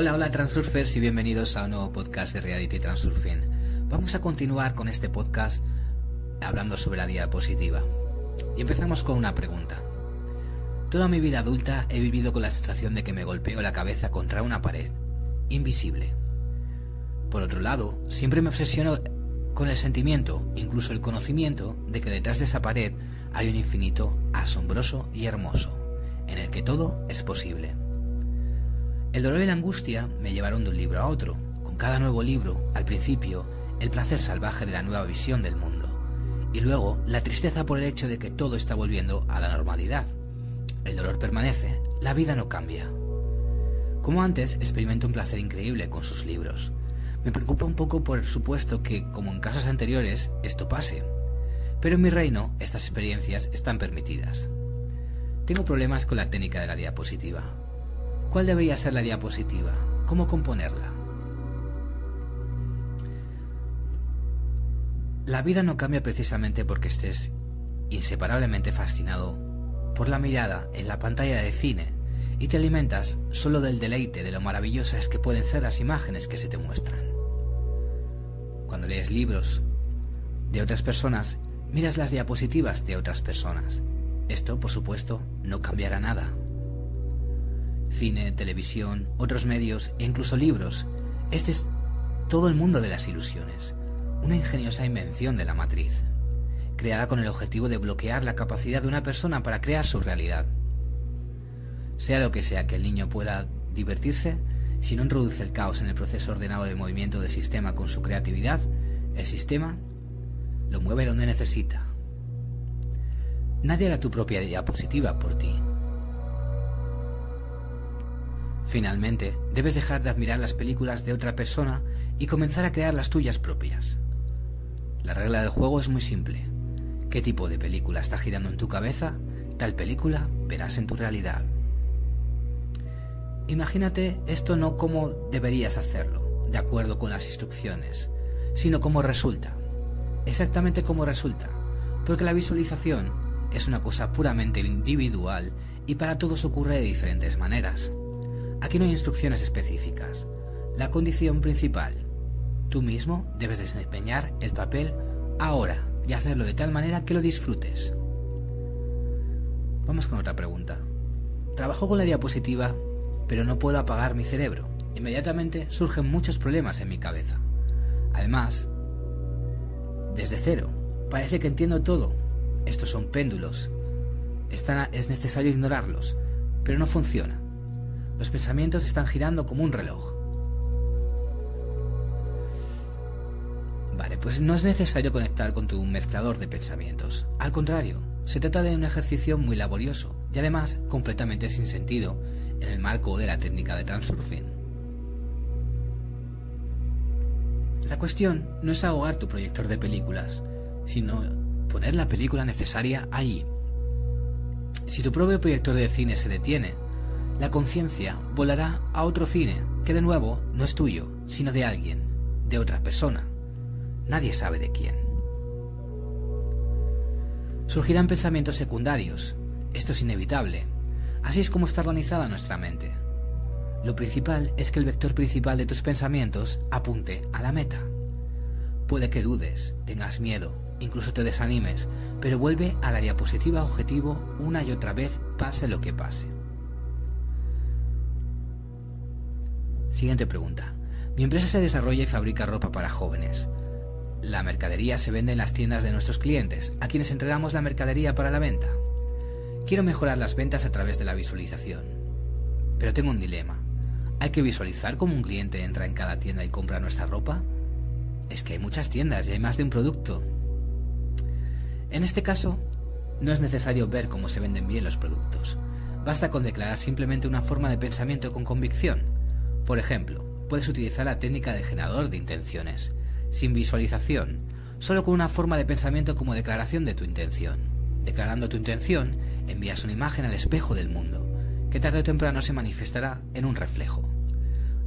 Hola, hola Transurfers y bienvenidos a un nuevo podcast de Reality Transurfing. Vamos a continuar con este podcast hablando sobre la diapositiva. Y empezamos con una pregunta. Toda mi vida adulta he vivido con la sensación de que me golpeo la cabeza contra una pared, invisible. Por otro lado, siempre me obsesiono con el sentimiento, incluso el conocimiento, de que detrás de esa pared hay un infinito asombroso y hermoso, en el que todo es posible. El dolor y la angustia me llevaron de un libro a otro, con cada nuevo libro, al principio, el placer salvaje de la nueva visión del mundo, y luego la tristeza por el hecho de que todo está volviendo a la normalidad. El dolor permanece, la vida no cambia. Como antes, experimento un placer increíble con sus libros. Me preocupa un poco por el supuesto que, como en casos anteriores, esto pase. Pero en mi reino, estas experiencias están permitidas. Tengo problemas con la técnica de la diapositiva. ¿Cuál debería ser la diapositiva? ¿Cómo componerla? La vida no cambia precisamente porque estés inseparablemente fascinado por la mirada en la pantalla de cine y te alimentas solo del deleite de lo maravillosas que pueden ser las imágenes que se te muestran. Cuando lees libros de otras personas, miras las diapositivas de otras personas. Esto, por supuesto, no cambiará nada cine, televisión, otros medios e incluso libros. Este es todo el mundo de las ilusiones, una ingeniosa invención de la matriz, creada con el objetivo de bloquear la capacidad de una persona para crear su realidad. Sea lo que sea que el niño pueda divertirse, si no introduce el caos en el proceso ordenado de movimiento del sistema con su creatividad, el sistema lo mueve donde necesita. Nadie hará tu propia diapositiva por ti. Finalmente, debes dejar de admirar las películas de otra persona y comenzar a crear las tuyas propias. La regla del juego es muy simple. ¿Qué tipo de película está girando en tu cabeza? Tal película verás en tu realidad. Imagínate esto no como deberías hacerlo, de acuerdo con las instrucciones, sino como resulta. Exactamente como resulta, porque la visualización es una cosa puramente individual y para todos ocurre de diferentes maneras. Aquí no hay instrucciones específicas. La condición principal. Tú mismo debes desempeñar el papel ahora y hacerlo de tal manera que lo disfrutes. Vamos con otra pregunta. Trabajo con la diapositiva, pero no puedo apagar mi cerebro. Inmediatamente surgen muchos problemas en mi cabeza. Además, desde cero, parece que entiendo todo. Estos son péndulos. es necesario ignorarlos, pero no funciona. Los pensamientos están girando como un reloj. Vale, pues no es necesario conectar con tu mezclador de pensamientos. Al contrario, se trata de un ejercicio muy laborioso y además completamente sin sentido en el marco de la técnica de transurfing. La cuestión no es ahogar tu proyector de películas, sino poner la película necesaria ahí. Si tu propio proyector de cine se detiene, la conciencia volará a otro cine que de nuevo no es tuyo, sino de alguien, de otra persona. Nadie sabe de quién. Surgirán pensamientos secundarios. Esto es inevitable. Así es como está organizada nuestra mente. Lo principal es que el vector principal de tus pensamientos apunte a la meta. Puede que dudes, tengas miedo, incluso te desanimes, pero vuelve a la diapositiva objetivo una y otra vez, pase lo que pase. Siguiente pregunta. Mi empresa se desarrolla y fabrica ropa para jóvenes. La mercadería se vende en las tiendas de nuestros clientes, a quienes entregamos la mercadería para la venta. Quiero mejorar las ventas a través de la visualización. Pero tengo un dilema. ¿Hay que visualizar cómo un cliente entra en cada tienda y compra nuestra ropa? Es que hay muchas tiendas y hay más de un producto. En este caso, no es necesario ver cómo se venden bien los productos. Basta con declarar simplemente una forma de pensamiento con convicción por ejemplo, puedes utilizar la técnica del generador de intenciones, sin visualización, solo con una forma de pensamiento como declaración de tu intención. Declarando tu intención, envías una imagen al espejo del mundo, que tarde o temprano se manifestará en un reflejo.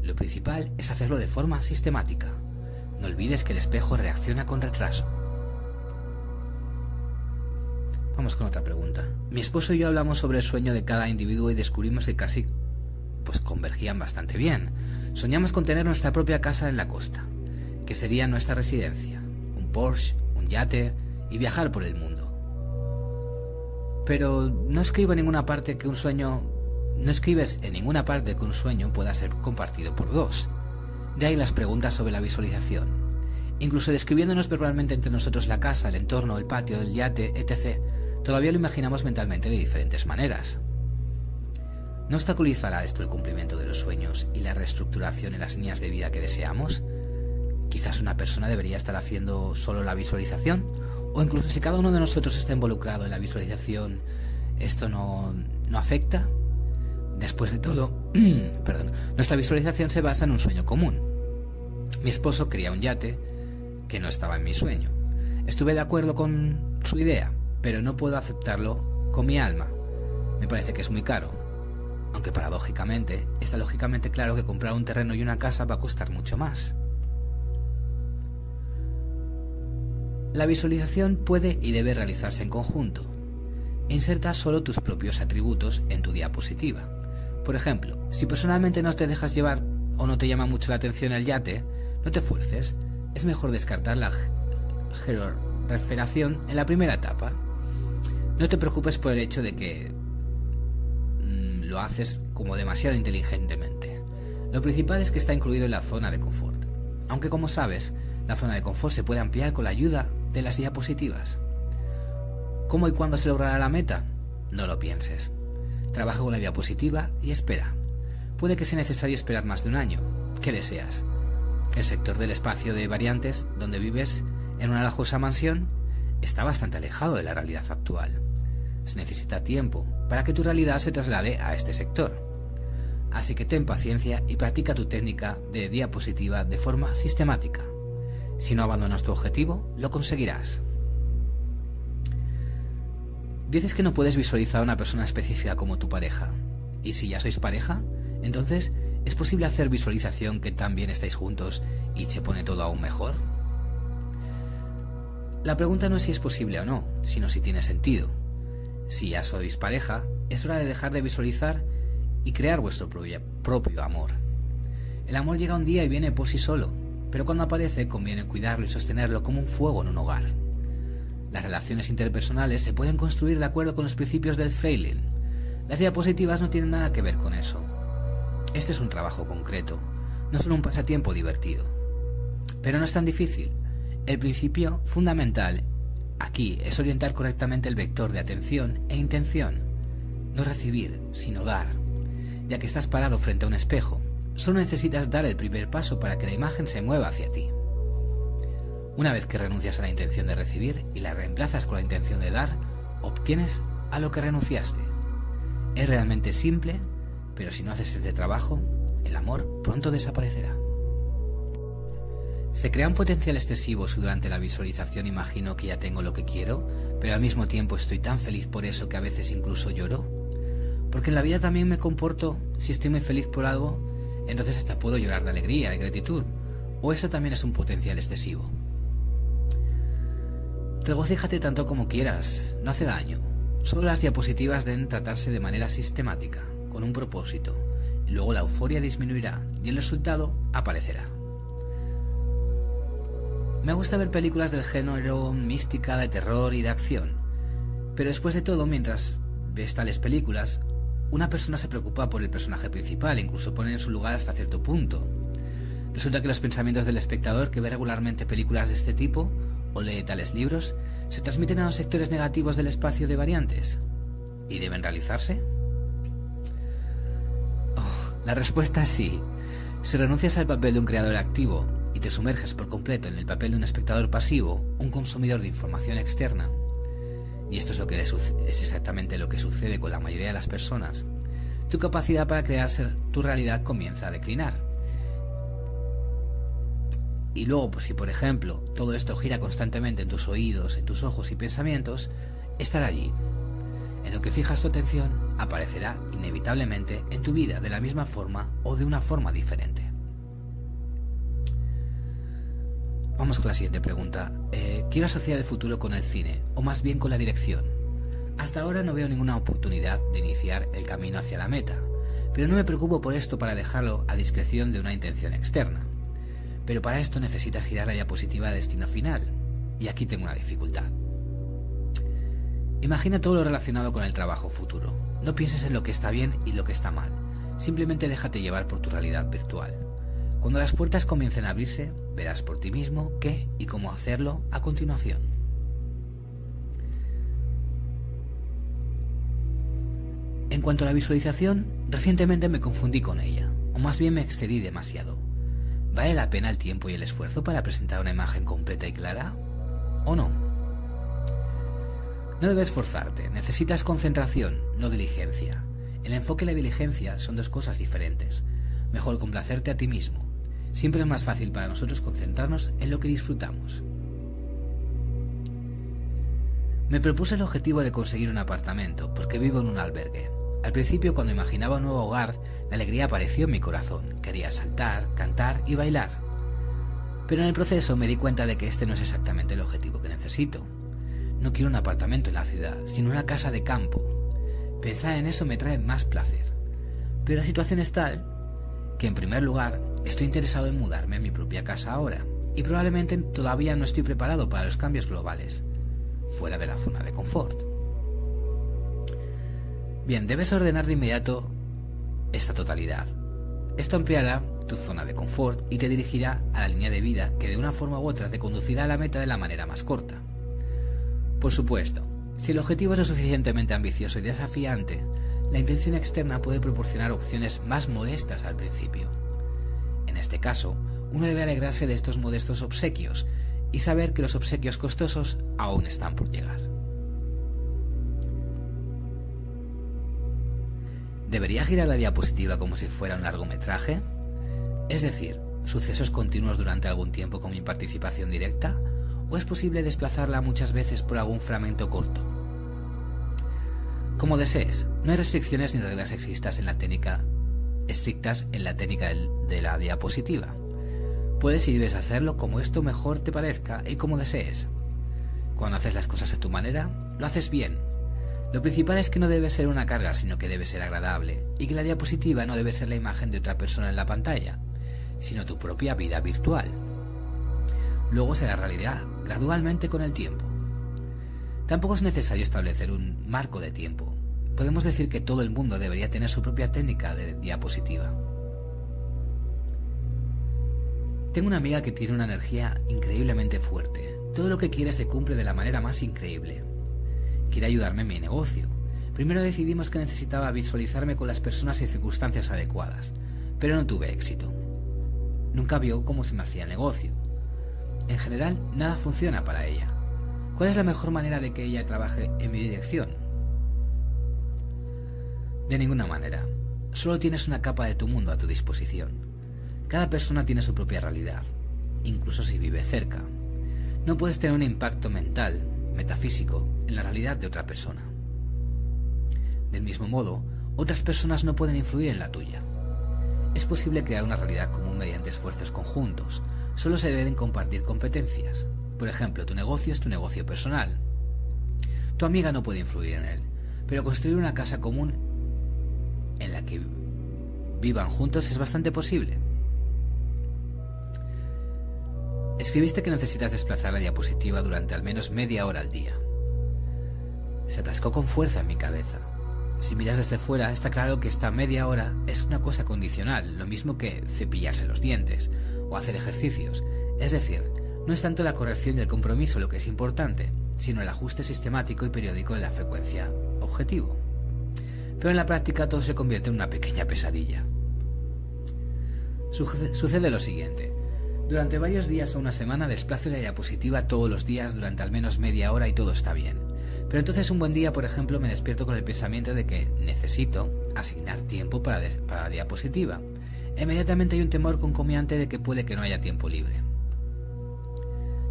Lo principal es hacerlo de forma sistemática. No olvides que el espejo reacciona con retraso. Vamos con otra pregunta. Mi esposo y yo hablamos sobre el sueño de cada individuo y descubrimos que casi pues convergían bastante bien. Soñamos con tener nuestra propia casa en la costa, que sería nuestra residencia, un Porsche, un yate y viajar por el mundo. Pero no escribo en ninguna parte que un sueño no escribes en ninguna parte que un sueño pueda ser compartido por dos. De ahí las preguntas sobre la visualización. Incluso describiéndonos verbalmente entre nosotros la casa, el entorno, el patio, el yate, etc., todavía lo imaginamos mentalmente de diferentes maneras. ¿No obstaculizará esto el cumplimiento de los sueños y la reestructuración en las líneas de vida que deseamos? Quizás una persona debería estar haciendo solo la visualización, o incluso si cada uno de nosotros está involucrado en la visualización, ¿esto no, no afecta? Después de todo, nuestra visualización se basa en un sueño común. Mi esposo quería un yate que no estaba en mi sueño. Estuve de acuerdo con su idea, pero no puedo aceptarlo con mi alma. Me parece que es muy caro. Aunque paradójicamente, está lógicamente claro que comprar un terreno y una casa va a costar mucho más. La visualización puede y debe realizarse en conjunto. Inserta solo tus propios atributos en tu diapositiva. Por ejemplo, si personalmente no te dejas llevar o no te llama mucho la atención el yate, no te fuerces. Es mejor descartar la referación en la primera etapa. No te preocupes por el hecho de que lo haces como demasiado inteligentemente. Lo principal es que está incluido en la zona de confort. Aunque como sabes, la zona de confort se puede ampliar con la ayuda de las diapositivas. ¿Cómo y cuándo se logrará la meta? No lo pienses. Trabaja con la diapositiva y espera. Puede que sea necesario esperar más de un año. ¿Qué deseas? El sector del espacio de variantes, donde vives en una lajosa mansión, está bastante alejado de la realidad actual. Se necesita tiempo para que tu realidad se traslade a este sector. Así que ten paciencia y practica tu técnica de diapositiva de forma sistemática. Si no abandonas tu objetivo, lo conseguirás. Dices que no puedes visualizar a una persona específica como tu pareja. ¿Y si ya sois pareja? Entonces, ¿es posible hacer visualización que también estáis juntos y se pone todo aún mejor? La pregunta no es si es posible o no, sino si tiene sentido. Si ya sois pareja, es hora de dejar de visualizar y crear vuestro propio amor. El amor llega un día y viene por sí solo, pero cuando aparece conviene cuidarlo y sostenerlo como un fuego en un hogar. Las relaciones interpersonales se pueden construir de acuerdo con los principios del Freiling. Las diapositivas no tienen nada que ver con eso. Este es un trabajo concreto, no solo un pasatiempo divertido. Pero no es tan difícil. El principio fundamental aquí es orientar correctamente el vector de atención e intención. No recibir, sino dar. Ya que estás parado frente a un espejo, solo necesitas dar el primer paso para que la imagen se mueva hacia ti. Una vez que renuncias a la intención de recibir y la reemplazas con la intención de dar, obtienes a lo que renunciaste. Es realmente simple, pero si no haces este trabajo, el amor pronto desaparecerá. Se crea un potencial excesivo si durante la visualización imagino que ya tengo lo que quiero, pero al mismo tiempo estoy tan feliz por eso que a veces incluso lloro. Porque en la vida también me comporto, si estoy muy feliz por algo, entonces hasta puedo llorar de alegría y gratitud. O eso también es un potencial excesivo. Regocíjate tanto como quieras, no hace daño. Solo las diapositivas deben tratarse de manera sistemática, con un propósito, y luego la euforia disminuirá y el resultado aparecerá. Me gusta ver películas del género mística, de terror y de acción, pero después de todo, mientras ves tales películas, una persona se preocupa por el personaje principal, incluso pone en su lugar hasta cierto punto. Resulta que los pensamientos del espectador que ve regularmente películas de este tipo o lee tales libros se transmiten a los sectores negativos del espacio de variantes y deben realizarse? Oh, la respuesta es sí. Si renuncias al papel de un creador activo y te sumerges por completo en el papel de un espectador pasivo, un consumidor de información externa, y esto es, lo que es exactamente lo que sucede con la mayoría de las personas, tu capacidad para crear tu realidad comienza a declinar. Y luego, pues si por ejemplo todo esto gira constantemente en tus oídos, en tus ojos y pensamientos, estará allí. En lo que fijas tu atención aparecerá inevitablemente en tu vida de la misma forma o de una forma diferente. Vamos con la siguiente pregunta. Eh, quiero asociar el futuro con el cine, o más bien con la dirección. Hasta ahora no veo ninguna oportunidad de iniciar el camino hacia la meta, pero no me preocupo por esto para dejarlo a discreción de una intención externa. Pero para esto necesitas girar la diapositiva de destino final, y aquí tengo una dificultad. Imagina todo lo relacionado con el trabajo futuro. No pienses en lo que está bien y lo que está mal. Simplemente déjate llevar por tu realidad virtual. Cuando las puertas comiencen a abrirse, verás por ti mismo qué y cómo hacerlo a continuación. En cuanto a la visualización, recientemente me confundí con ella, o más bien me excedí demasiado. ¿Vale la pena el tiempo y el esfuerzo para presentar una imagen completa y clara? ¿O no? No debes forzarte, necesitas concentración, no diligencia. El enfoque y la diligencia son dos cosas diferentes. Mejor complacerte a ti mismo. Siempre es más fácil para nosotros concentrarnos en lo que disfrutamos. Me propuse el objetivo de conseguir un apartamento, porque vivo en un albergue. Al principio, cuando imaginaba un nuevo hogar, la alegría apareció en mi corazón. Quería saltar, cantar y bailar. Pero en el proceso me di cuenta de que este no es exactamente el objetivo que necesito. No quiero un apartamento en la ciudad, sino una casa de campo. Pensar en eso me trae más placer. Pero la situación es tal que, en primer lugar, estoy interesado en mudarme a mi propia casa ahora, y probablemente todavía no estoy preparado para los cambios globales, fuera de la zona de confort. Bien, debes ordenar de inmediato esta totalidad. Esto ampliará tu zona de confort y te dirigirá a la línea de vida que de una forma u otra te conducirá a la meta de la manera más corta. Por supuesto, si el objetivo es lo suficientemente ambicioso y desafiante, la intención externa puede proporcionar opciones más modestas al principio. Este caso, uno debe alegrarse de estos modestos obsequios y saber que los obsequios costosos aún están por llegar. ¿Debería girar la diapositiva como si fuera un largometraje? Es decir, sucesos continuos durante algún tiempo con mi participación directa, o es posible desplazarla muchas veces por algún fragmento corto. Como desees, no hay restricciones ni reglas existas en la técnica estrictas en la técnica de la diapositiva. Puedes y debes hacerlo como esto mejor te parezca y como desees. Cuando haces las cosas a tu manera, lo haces bien lo principal es que no debe ser una carga, sino que debe ser agradable, y que la diapositiva no debe ser la imagen de otra persona en la pantalla, sino tu propia vida virtual. Luego será realidad gradualmente con el tiempo. Tampoco es necesario establecer un marco de tiempo. Podemos decir que todo el mundo debería tener su propia técnica de diapositiva. Tengo una amiga que tiene una energía increíblemente fuerte. Todo lo que quiere se cumple de la manera más increíble quiere ayudarme en mi negocio. Primero decidimos que necesitaba visualizarme con las personas y circunstancias adecuadas, pero no tuve éxito. Nunca vio cómo se me hacía el negocio. En general, nada funciona para ella. ¿Cuál es la mejor manera de que ella trabaje en mi dirección? De ninguna manera. Solo tienes una capa de tu mundo a tu disposición. Cada persona tiene su propia realidad, incluso si vive cerca. No puedes tener un impacto mental, metafísico, en la realidad de otra persona. Del mismo modo, otras personas no pueden influir en la tuya. Es posible crear una realidad común mediante esfuerzos conjuntos. Solo se deben compartir competencias. Por ejemplo, tu negocio es tu negocio personal. Tu amiga no puede influir en él, pero construir una casa común en la que vivan juntos es bastante posible. Escribiste que necesitas desplazar la diapositiva durante al menos media hora al día. Se atascó con fuerza en mi cabeza. Si miras desde fuera, está claro que esta media hora es una cosa condicional, lo mismo que cepillarse los dientes o hacer ejercicios. Es decir, no es tanto la corrección y el compromiso lo que es importante, sino el ajuste sistemático y periódico de la frecuencia objetivo. Pero en la práctica todo se convierte en una pequeña pesadilla. Sucede lo siguiente. Durante varios días o una semana desplazo la diapositiva todos los días durante al menos media hora y todo está bien. Pero entonces un buen día, por ejemplo, me despierto con el pensamiento de que necesito asignar tiempo para, la diapositiva. Inmediatamente hay un temor concomiante de que puede que no haya tiempo libre.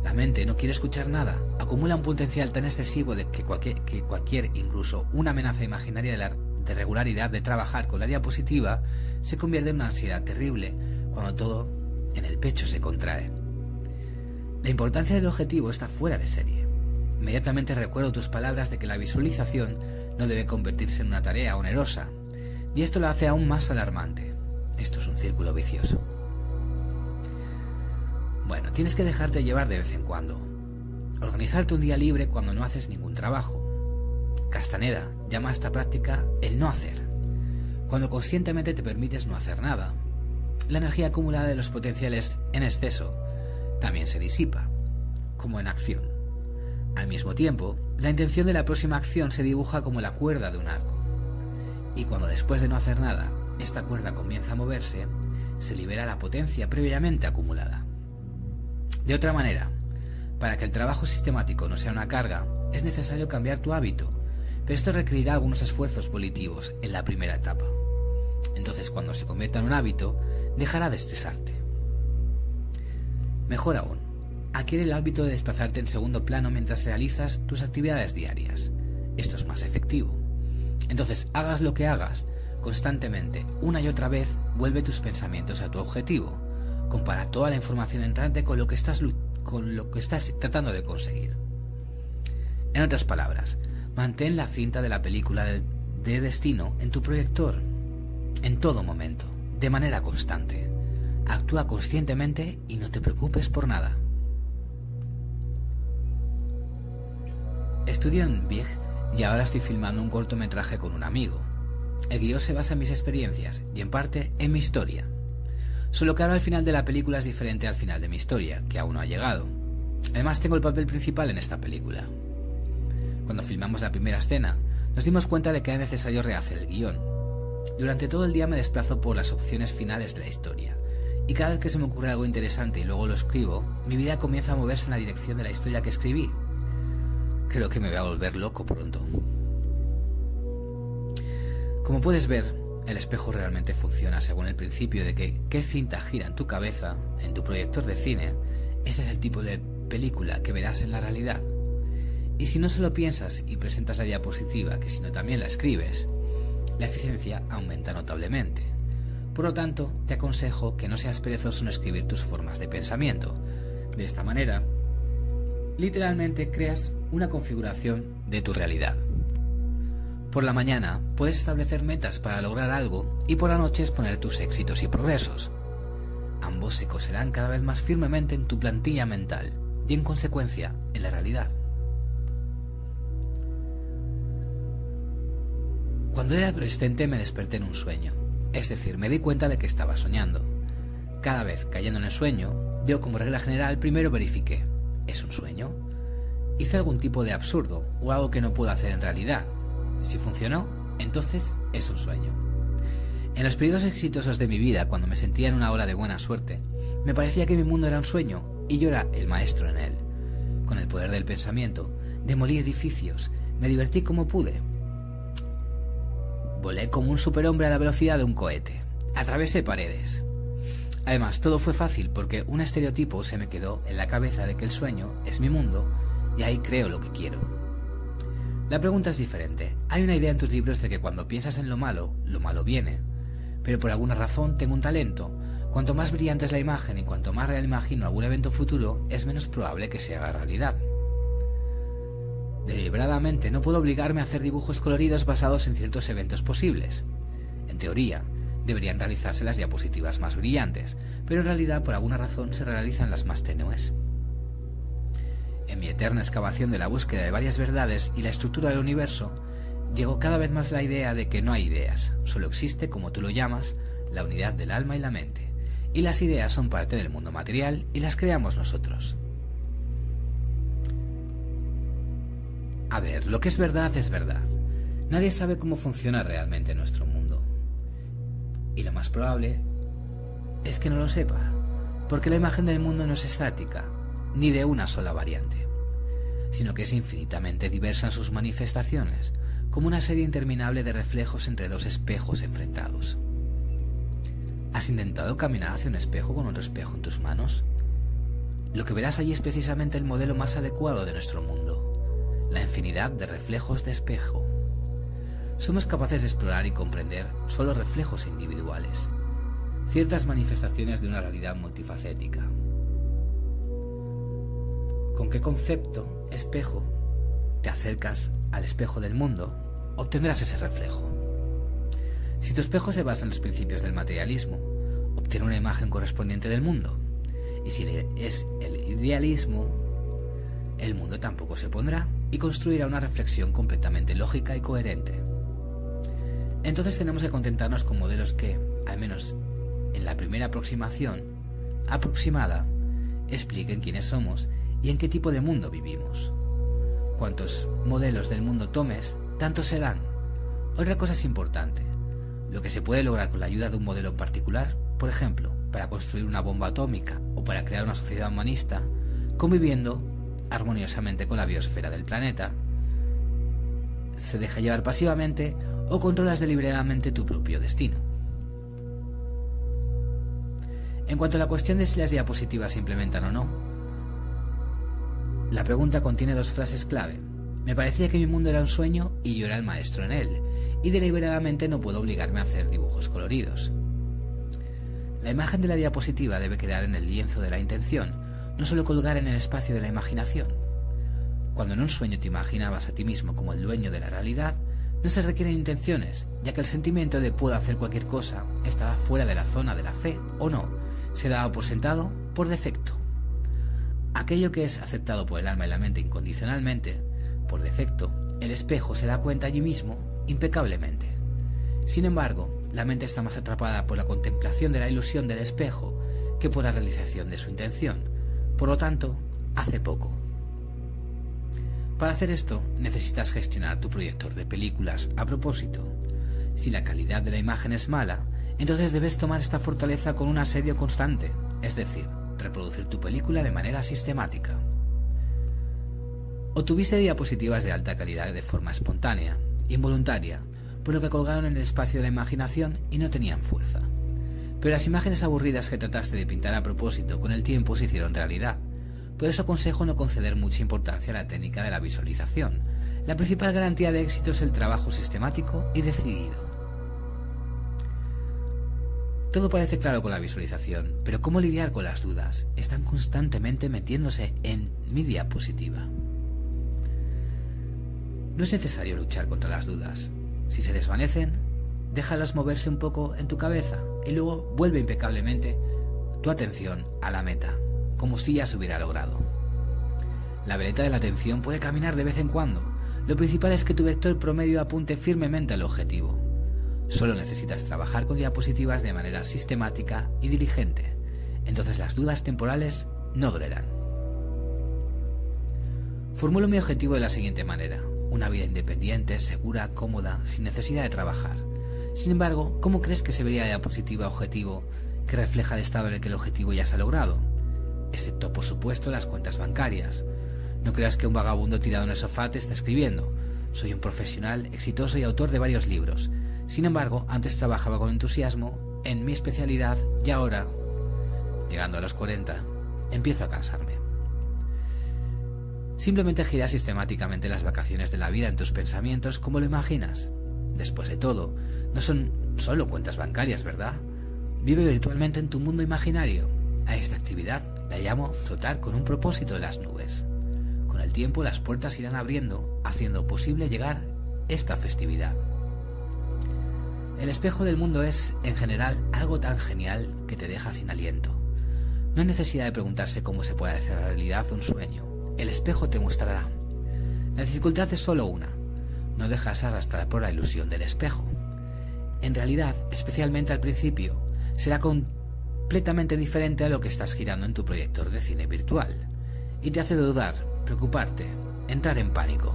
La mente no quiere escuchar nada, acumula un potencial tan excesivo de que cualquier, que cualquier incluso una amenaza imaginaria de, la, de regularidad de trabajar con la diapositiva, se convierte en una ansiedad terrible, cuando todo en el pecho se contrae. La importancia del objetivo está fuera de serie. Inmediatamente recuerdo tus palabras de que la visualización no debe convertirse en una tarea onerosa. Y esto lo hace aún más alarmante. Esto es un círculo vicioso. Bueno, tienes que dejarte llevar de vez en cuando. Organizarte un día libre cuando no haces ningún trabajo. Castaneda llama a esta práctica el no hacer. Cuando conscientemente te permites no hacer nada, la energía acumulada de los potenciales en exceso también se disipa, como en acción. Al mismo tiempo, la intención de la próxima acción se dibuja como la cuerda de un arco. Y cuando después de no hacer nada, esta cuerda comienza a moverse, se libera la potencia previamente acumulada. De otra manera, para que el trabajo sistemático no sea una carga, es necesario cambiar tu hábito, pero esto requerirá algunos esfuerzos volitivos en la primera etapa. Entonces, cuando se convierta en un hábito, dejará de estresarte. Mejor aún, adquiere el hábito de desplazarte en segundo plano mientras realizas tus actividades diarias. Esto es más efectivo. Entonces, hagas lo que hagas, constantemente, una y otra vez, vuelve tus pensamientos a tu objetivo. Compara toda la información entrante con lo que estás, con lo que estás tratando de conseguir. En otras palabras, mantén la cinta de la película de, de destino en tu proyector, en todo momento, de manera constante. Actúa conscientemente y no te preocupes por nada. Estudio en Big y ahora estoy filmando un cortometraje con un amigo. El guion se basa en mis experiencias y en parte en mi historia. Solo que ahora el final de la película es diferente al final de mi historia, que aún no ha llegado. Además tengo el papel principal en esta película. Cuando filmamos la primera escena, nos dimos cuenta de que era necesario rehacer el guion. Durante todo el día me desplazo por las opciones finales de la historia, y cada vez que se me ocurre algo interesante y luego lo escribo, mi vida comienza a moverse en la dirección de la historia que escribí. Creo que me voy a volver loco pronto. Como puedes ver, el espejo realmente funciona según el principio de que qué cinta gira en tu cabeza, en tu proyector de cine, ese es el tipo de película que verás en la realidad. Y si no solo piensas y presentas la diapositiva, que sino también la escribes, la eficiencia aumenta notablemente. Por lo tanto, te aconsejo que no seas perezoso en escribir tus formas de pensamiento. De esta manera, literalmente creas una configuración de tu realidad. Por la mañana puedes establecer metas para lograr algo y por la noche exponer tus éxitos y progresos. Ambos se coserán cada vez más firmemente en tu plantilla mental y en consecuencia en la realidad. Cuando era adolescente me desperté en un sueño. Es decir, me di cuenta de que estaba soñando. Cada vez cayendo en el sueño, yo como regla general primero verifiqué, ¿es un sueño? Hice algún tipo de absurdo o algo que no puedo hacer en realidad. Si funcionó, entonces es un sueño. En los periodos exitosos de mi vida, cuando me sentía en una ola de buena suerte, me parecía que mi mundo era un sueño y yo era el maestro en él. Con el poder del pensamiento, demolí edificios, me divertí como pude, Volé como un superhombre a la velocidad de un cohete. Atravesé paredes. Además, todo fue fácil porque un estereotipo se me quedó en la cabeza de que el sueño es mi mundo y ahí creo lo que quiero. La pregunta es diferente. Hay una idea en tus libros de que cuando piensas en lo malo, lo malo viene. Pero por alguna razón tengo un talento. Cuanto más brillante es la imagen y cuanto más real imagino algún evento futuro, es menos probable que se haga realidad. Deliberadamente no puedo obligarme a hacer dibujos coloridos basados en ciertos eventos posibles. En teoría, deberían realizarse las diapositivas más brillantes, pero en realidad por alguna razón se realizan las más tenues. En mi eterna excavación de la búsqueda de varias verdades y la estructura del universo, llegó cada vez más la idea de que no hay ideas, solo existe, como tú lo llamas, la unidad del alma y la mente, y las ideas son parte del mundo material y las creamos nosotros. A ver, lo que es verdad es verdad. Nadie sabe cómo funciona realmente nuestro mundo. Y lo más probable es que no lo sepa, porque la imagen del mundo no es estática, ni de una sola variante, sino que es infinitamente diversa en sus manifestaciones, como una serie interminable de reflejos entre dos espejos enfrentados. ¿Has intentado caminar hacia un espejo con otro espejo en tus manos? Lo que verás allí es precisamente el modelo más adecuado de nuestro mundo la infinidad de reflejos de espejo. Somos capaces de explorar y comprender solo reflejos individuales, ciertas manifestaciones de una realidad multifacética. ¿Con qué concepto, espejo, te acercas al espejo del mundo, obtendrás ese reflejo. Si tu espejo se basa en los principios del materialismo, obtiene una imagen correspondiente del mundo. Y si es el idealismo, el mundo tampoco se pondrá y construirá una reflexión completamente lógica y coherente. Entonces tenemos que contentarnos con modelos que, al menos en la primera aproximación aproximada, expliquen quiénes somos y en qué tipo de mundo vivimos. Cuantos modelos del mundo tomes, tanto serán. Otra cosa es importante. Lo que se puede lograr con la ayuda de un modelo en particular, por ejemplo, para construir una bomba atómica o para crear una sociedad humanista, conviviendo armoniosamente con la biosfera del planeta. Se deja llevar pasivamente o controlas deliberadamente tu propio destino. En cuanto a la cuestión de si las diapositivas se implementan o no, la pregunta contiene dos frases clave. Me parecía que mi mundo era un sueño y yo era el maestro en él, y deliberadamente no puedo obligarme a hacer dibujos coloridos. La imagen de la diapositiva debe quedar en el lienzo de la intención, no solo colgar en el espacio de la imaginación. Cuando en un sueño te imaginabas a ti mismo como el dueño de la realidad, no se requieren intenciones, ya que el sentimiento de puedo hacer cualquier cosa estaba fuera de la zona de la fe o no, se daba por sentado por defecto. Aquello que es aceptado por el alma y la mente incondicionalmente, por defecto, el espejo se da cuenta allí mismo impecablemente. Sin embargo, la mente está más atrapada por la contemplación de la ilusión del espejo que por la realización de su intención. Por lo tanto, hace poco. Para hacer esto, necesitas gestionar tu proyector de películas a propósito. Si la calidad de la imagen es mala, entonces debes tomar esta fortaleza con un asedio constante, es decir, reproducir tu película de manera sistemática. O tuviste diapositivas de alta calidad de forma espontánea, involuntaria, por lo que colgaron en el espacio de la imaginación y no tenían fuerza. Pero las imágenes aburridas que trataste de pintar a propósito con el tiempo se hicieron realidad. Por eso aconsejo no conceder mucha importancia a la técnica de la visualización. La principal garantía de éxito es el trabajo sistemático y decidido. Todo parece claro con la visualización, pero ¿cómo lidiar con las dudas? Están constantemente metiéndose en mi diapositiva. No es necesario luchar contra las dudas. Si se desvanecen, déjalas moverse un poco en tu cabeza y luego vuelve impecablemente tu atención a la meta, como si ya se hubiera logrado. La veleta de la atención puede caminar de vez en cuando. Lo principal es que tu vector promedio apunte firmemente al objetivo. Solo necesitas trabajar con diapositivas de manera sistemática y diligente. Entonces las dudas temporales no dolerán. Formulo mi objetivo de la siguiente manera. Una vida independiente, segura, cómoda, sin necesidad de trabajar. Sin embargo, ¿cómo crees que se vería la diapositiva objetivo que refleja el estado en el que el objetivo ya se ha logrado? Excepto, por supuesto, las cuentas bancarias. No creas que un vagabundo tirado en el sofá te está escribiendo. Soy un profesional, exitoso y autor de varios libros. Sin embargo, antes trabajaba con entusiasmo en mi especialidad y ahora, llegando a los 40, empiezo a cansarme. Simplemente gira sistemáticamente las vacaciones de la vida en tus pensamientos como lo imaginas. Después de todo, no son solo cuentas bancarias, ¿verdad? Vive virtualmente en tu mundo imaginario. A esta actividad la llamo flotar con un propósito de las nubes. Con el tiempo las puertas irán abriendo, haciendo posible llegar esta festividad. El espejo del mundo es, en general, algo tan genial que te deja sin aliento. No hay necesidad de preguntarse cómo se puede hacer realidad un sueño. El espejo te mostrará. La dificultad es solo una. No dejas arrastrar por la ilusión del espejo. En realidad, especialmente al principio, será completamente diferente a lo que estás girando en tu proyector de cine virtual. Y te hace dudar, preocuparte, entrar en pánico.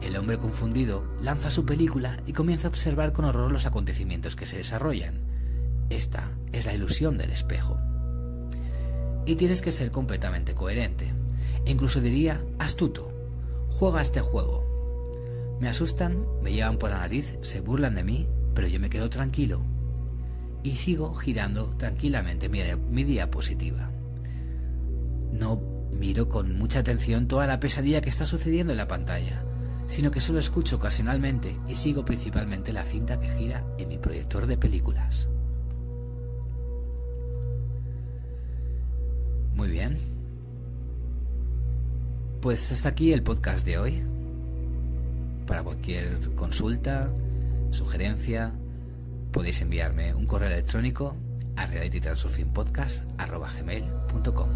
El hombre confundido lanza su película y comienza a observar con horror los acontecimientos que se desarrollan. Esta es la ilusión del espejo. Y tienes que ser completamente coherente. E incluso diría astuto. Juega este juego. Me asustan, me llevan por la nariz, se burlan de mí, pero yo me quedo tranquilo. Y sigo girando tranquilamente mi, mi diapositiva. No miro con mucha atención toda la pesadilla que está sucediendo en la pantalla sino que solo escucho ocasionalmente y sigo principalmente la cinta que gira en mi proyector de películas. Muy bien. Pues hasta aquí el podcast de hoy. Para cualquier consulta, sugerencia, podéis enviarme un correo electrónico a realitytransurfingpodcast.com.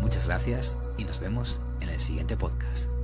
Muchas gracias y nos vemos en el siguiente podcast.